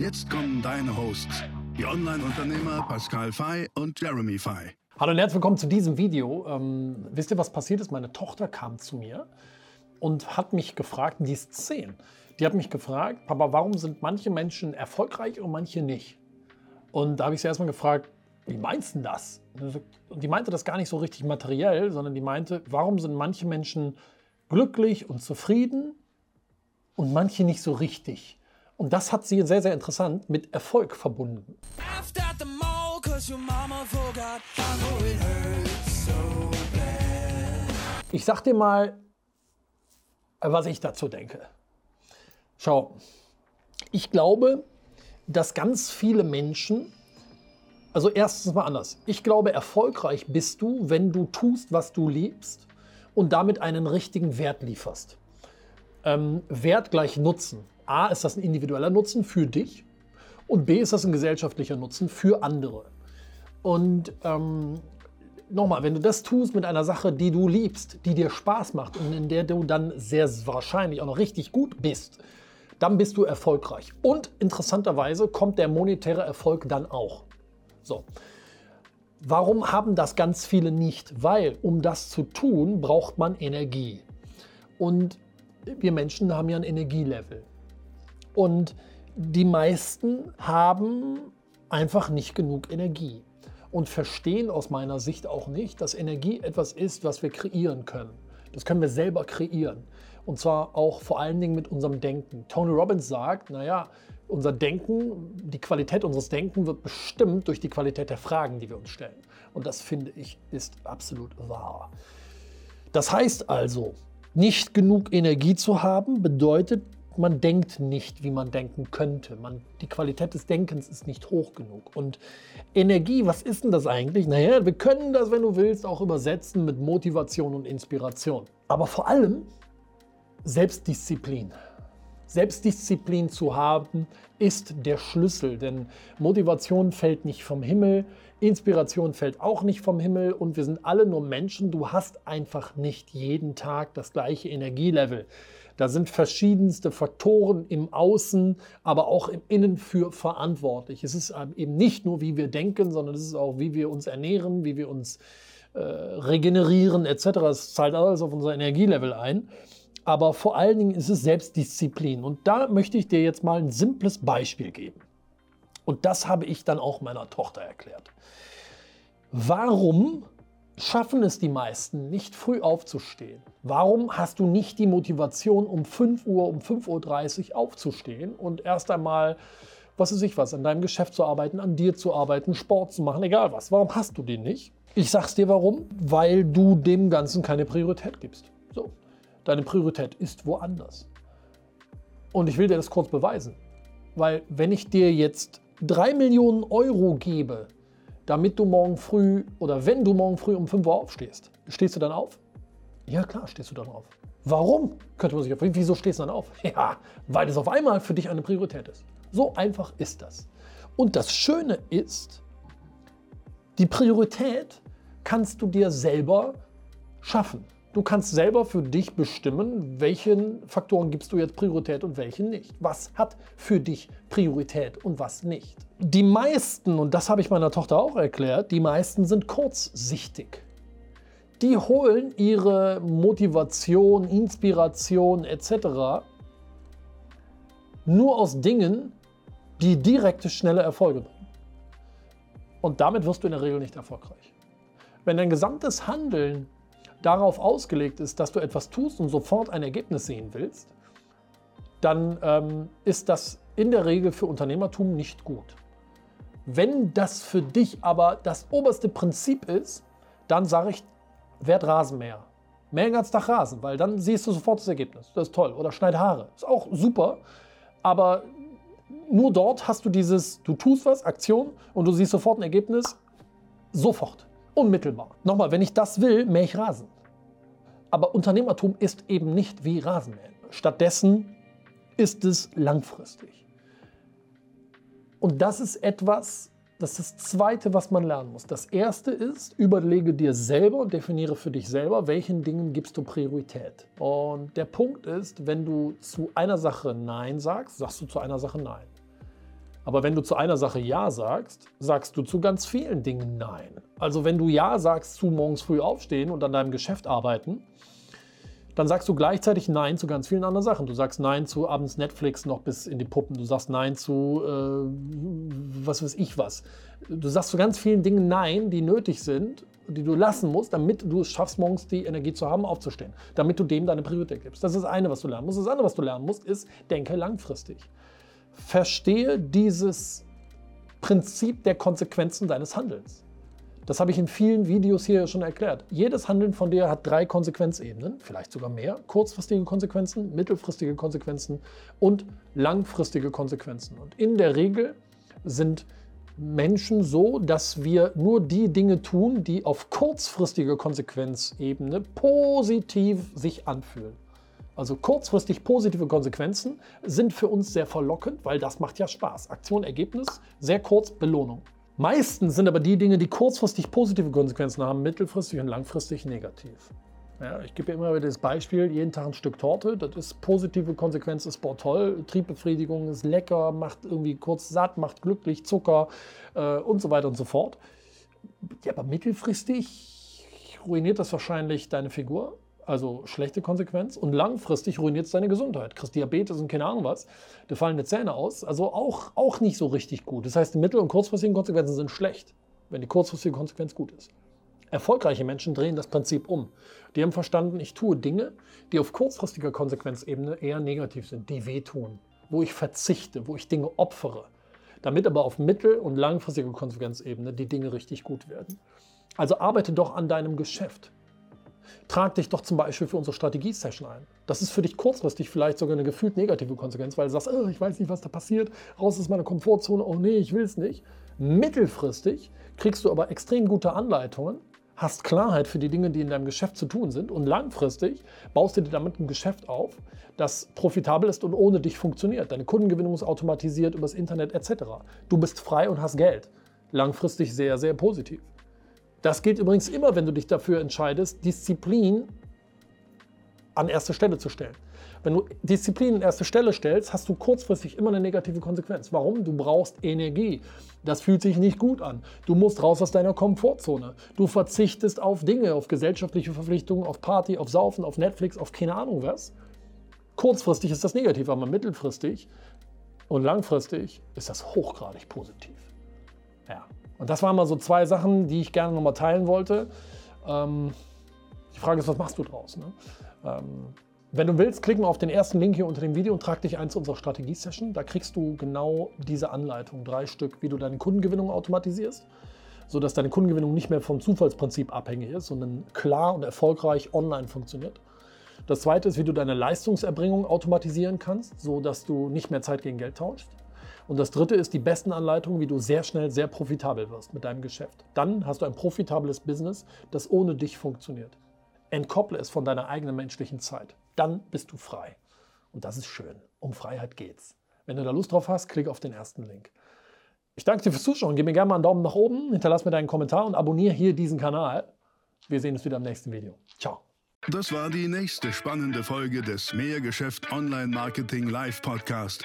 Jetzt kommen deine Hosts, die Online-Unternehmer Pascal Fay und Jeremy Fay. Hallo und herzlich willkommen zu diesem Video. Ähm, wisst ihr, was passiert ist? Meine Tochter kam zu mir und hat mich gefragt, die ist zehn, die hat mich gefragt, Papa, warum sind manche Menschen erfolgreich und manche nicht? Und da habe ich sie erstmal gefragt, wie meinst du das? Und die meinte das gar nicht so richtig materiell, sondern die meinte, warum sind manche Menschen glücklich und zufrieden und manche nicht so richtig? Und das hat sie sehr, sehr interessant mit Erfolg verbunden. Ich sag dir mal, was ich dazu denke. Schau, ich glaube, dass ganz viele Menschen, also erstens mal anders, ich glaube, erfolgreich bist du, wenn du tust, was du liebst und damit einen richtigen Wert lieferst. Ähm, Wert gleich Nutzen. A ist das ein individueller Nutzen für dich und B ist das ein gesellschaftlicher Nutzen für andere. Und ähm, nochmal, wenn du das tust mit einer Sache, die du liebst, die dir Spaß macht und in der du dann sehr wahrscheinlich auch noch richtig gut bist, dann bist du erfolgreich. Und interessanterweise kommt der monetäre Erfolg dann auch. So. Warum haben das ganz viele nicht? Weil, um das zu tun, braucht man Energie. Und wir Menschen haben ja ein Energielevel. Und die meisten haben einfach nicht genug Energie und verstehen aus meiner Sicht auch nicht, dass Energie etwas ist, was wir kreieren können. Das können wir selber kreieren. Und zwar auch vor allen Dingen mit unserem Denken. Tony Robbins sagt, naja, unser Denken, die Qualität unseres Denkens wird bestimmt durch die Qualität der Fragen, die wir uns stellen. Und das finde ich ist absolut wahr. Das heißt also, nicht genug Energie zu haben, bedeutet, man denkt nicht, wie man denken könnte. Man, die Qualität des Denkens ist nicht hoch genug. Und Energie, was ist denn das eigentlich? Naja, wir können das, wenn du willst, auch übersetzen mit Motivation und Inspiration. Aber vor allem Selbstdisziplin. Selbstdisziplin zu haben, ist der Schlüssel, denn Motivation fällt nicht vom Himmel, Inspiration fällt auch nicht vom Himmel und wir sind alle nur Menschen. Du hast einfach nicht jeden Tag das gleiche Energielevel. Da sind verschiedenste Faktoren im Außen, aber auch im Innen für verantwortlich. Es ist eben nicht nur, wie wir denken, sondern es ist auch, wie wir uns ernähren, wie wir uns äh, regenerieren etc. Es zahlt alles auf unser Energielevel ein aber vor allen Dingen ist es Selbstdisziplin. Und da möchte ich dir jetzt mal ein simples Beispiel geben. Und das habe ich dann auch meiner Tochter erklärt. Warum schaffen es die meisten nicht früh aufzustehen? Warum hast du nicht die Motivation, um 5 Uhr, um 5.30 Uhr aufzustehen und erst einmal, was weiß ich was, an deinem Geschäft zu arbeiten, an dir zu arbeiten, Sport zu machen, egal was. Warum hast du den nicht? Ich sag's dir warum, weil du dem Ganzen keine Priorität gibst. So. Deine Priorität ist woanders. Und ich will dir das kurz beweisen. Weil wenn ich dir jetzt 3 Millionen Euro gebe, damit du morgen früh oder wenn du morgen früh um 5 Uhr aufstehst, stehst du dann auf? Ja, klar, stehst du dann auf. Warum? Könnte man sich auf. Wieso stehst du dann auf? Ja, weil es auf einmal für dich eine Priorität ist. So einfach ist das. Und das Schöne ist, die Priorität kannst du dir selber schaffen. Du kannst selber für dich bestimmen, welchen Faktoren gibst du jetzt Priorität und welchen nicht. Was hat für dich Priorität und was nicht. Die meisten, und das habe ich meiner Tochter auch erklärt, die meisten sind kurzsichtig. Die holen ihre Motivation, Inspiration etc. nur aus Dingen, die direkte, schnelle Erfolge bringen. Und damit wirst du in der Regel nicht erfolgreich. Wenn dein gesamtes Handeln darauf ausgelegt ist, dass du etwas tust und sofort ein Ergebnis sehen willst, dann ähm, ist das in der Regel für Unternehmertum nicht gut. Wenn das für dich aber das oberste Prinzip ist, dann sage ich, werd Rasenmäher. Mäh den ganzen Tag Rasen, weil dann siehst du sofort das Ergebnis. Das ist toll. Oder schneid Haare. Ist auch super. Aber nur dort hast du dieses, du tust was, Aktion und du siehst sofort ein Ergebnis, sofort, unmittelbar. Nochmal, wenn ich das will, mähe ich Rasen. Aber Unternehmertum ist eben nicht wie Rasenmähen. Stattdessen ist es langfristig. Und das ist etwas, das ist das Zweite, was man lernen muss. Das Erste ist, überlege dir selber und definiere für dich selber, welchen Dingen gibst du Priorität. Und der Punkt ist, wenn du zu einer Sache Nein sagst, sagst du zu einer Sache Nein. Aber wenn du zu einer Sache Ja sagst, sagst du zu ganz vielen Dingen Nein. Also wenn du Ja sagst zu morgens früh aufstehen und an deinem Geschäft arbeiten, dann sagst du gleichzeitig Nein zu ganz vielen anderen Sachen. Du sagst Nein zu abends Netflix noch bis in die Puppen. Du sagst Nein zu äh, was weiß ich was. Du sagst zu ganz vielen Dingen Nein, die nötig sind, die du lassen musst, damit du es schaffst, morgens die Energie zu haben, aufzustehen. Damit du dem deine Priorität gibst. Das ist das eine, was du lernen musst. Das andere, was du lernen musst, ist, denke langfristig. Verstehe dieses Prinzip der Konsequenzen deines Handelns. Das habe ich in vielen Videos hier schon erklärt. Jedes Handeln von dir hat drei Konsequenzebenen, vielleicht sogar mehr. Kurzfristige Konsequenzen, mittelfristige Konsequenzen und langfristige Konsequenzen. Und in der Regel sind Menschen so, dass wir nur die Dinge tun, die auf kurzfristige Konsequenzebene positiv sich anfühlen. Also kurzfristig positive Konsequenzen sind für uns sehr verlockend, weil das macht ja Spaß. Aktion, Ergebnis, sehr kurz, Belohnung. Meistens sind aber die Dinge, die kurzfristig positive Konsequenzen haben, mittelfristig und langfristig negativ. Ja, ich gebe immer wieder das Beispiel, jeden Tag ein Stück Torte, das ist positive Konsequenz, ist boah, toll, Triebbefriedigung ist lecker, macht irgendwie kurz satt, macht glücklich, Zucker äh, und so weiter und so fort. Ja, aber mittelfristig ruiniert das wahrscheinlich deine Figur, also schlechte Konsequenz. Und langfristig ruiniert es deine Gesundheit. Kriegst Diabetes und keine Ahnung was. Dir fallen die Zähne aus. Also auch, auch nicht so richtig gut. Das heißt, die mittel- und kurzfristigen Konsequenzen sind schlecht, wenn die kurzfristige Konsequenz gut ist. Erfolgreiche Menschen drehen das Prinzip um. Die haben verstanden, ich tue Dinge, die auf kurzfristiger Konsequenzebene eher negativ sind, die wehtun, wo ich verzichte, wo ich Dinge opfere, damit aber auf mittel- und langfristiger Konsequenzebene die Dinge richtig gut werden. Also arbeite doch an deinem Geschäft trag dich doch zum Beispiel für unsere Strategie-Session ein. Das ist für dich kurzfristig vielleicht sogar eine gefühlt negative Konsequenz, weil du sagst, oh, ich weiß nicht, was da passiert, raus aus meiner Komfortzone, oh nee, ich will es nicht. Mittelfristig kriegst du aber extrem gute Anleitungen, hast Klarheit für die Dinge, die in deinem Geschäft zu tun sind und langfristig baust du dir damit ein Geschäft auf, das profitabel ist und ohne dich funktioniert. Deine Kundengewinnung ist automatisiert übers Internet etc. Du bist frei und hast Geld. Langfristig sehr, sehr positiv. Das gilt übrigens immer, wenn du dich dafür entscheidest, Disziplin an erste Stelle zu stellen. Wenn du Disziplin an erste Stelle stellst, hast du kurzfristig immer eine negative Konsequenz. Warum? Du brauchst Energie. Das fühlt sich nicht gut an. Du musst raus aus deiner Komfortzone. Du verzichtest auf Dinge, auf gesellschaftliche Verpflichtungen, auf Party, auf Saufen, auf Netflix, auf keine Ahnung was. Kurzfristig ist das negativ, aber mittelfristig und langfristig ist das hochgradig positiv. Ja. Und das waren mal so zwei Sachen, die ich gerne nochmal teilen wollte. Ähm, die Frage ist, was machst du draus? Ne? Ähm, wenn du willst, klick mal auf den ersten Link hier unter dem Video und trag dich ein zu unserer Strategie-Session. Da kriegst du genau diese Anleitung, drei Stück, wie du deine Kundengewinnung automatisierst, sodass deine Kundengewinnung nicht mehr vom Zufallsprinzip abhängig ist, sondern klar und erfolgreich online funktioniert. Das zweite ist, wie du deine Leistungserbringung automatisieren kannst, sodass du nicht mehr Zeit gegen Geld tauschst. Und das dritte ist die besten Anleitungen, wie du sehr schnell sehr profitabel wirst mit deinem Geschäft. Dann hast du ein profitables Business, das ohne dich funktioniert. Entkopple es von deiner eigenen menschlichen Zeit. Dann bist du frei. Und das ist schön. Um Freiheit geht's. Wenn du da Lust drauf hast, klick auf den ersten Link. Ich danke dir fürs Zuschauen. Gib mir gerne mal einen Daumen nach oben, hinterlass mir deinen Kommentar und abonniere hier diesen Kanal. Wir sehen uns wieder im nächsten Video. Ciao. Das war die nächste spannende Folge des Mehrgeschäft Online Marketing Live Podcast.